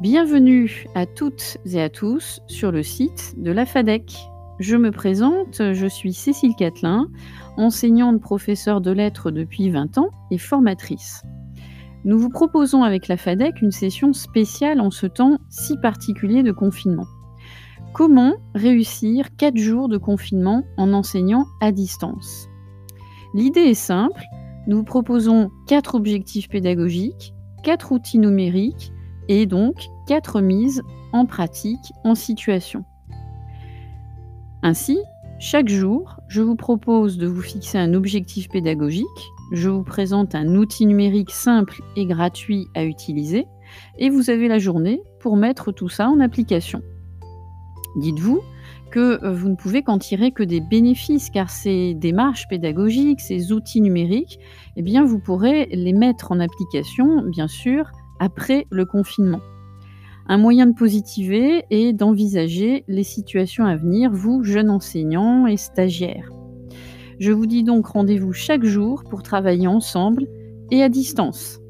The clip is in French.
Bienvenue à toutes et à tous sur le site de la FADEC. Je me présente, je suis Cécile Catelin, enseignante professeure de lettres depuis 20 ans et formatrice. Nous vous proposons avec la FADEC une session spéciale en ce temps si particulier de confinement. Comment réussir 4 jours de confinement en enseignant à distance? L'idée est simple, nous vous proposons 4 objectifs pédagogiques, 4 outils numériques et donc quatre mises en pratique en situation. Ainsi, chaque jour, je vous propose de vous fixer un objectif pédagogique, je vous présente un outil numérique simple et gratuit à utiliser, et vous avez la journée pour mettre tout ça en application. Dites-vous que euh, vous ne pouvez qu'en tirer que des bénéfices, car ces démarches pédagogiques, ces outils numériques, eh bien, vous pourrez les mettre en application, bien sûr, après le confinement. Un moyen de positiver est d'envisager les situations à venir, vous, jeunes enseignants et stagiaires. Je vous dis donc rendez-vous chaque jour pour travailler ensemble et à distance.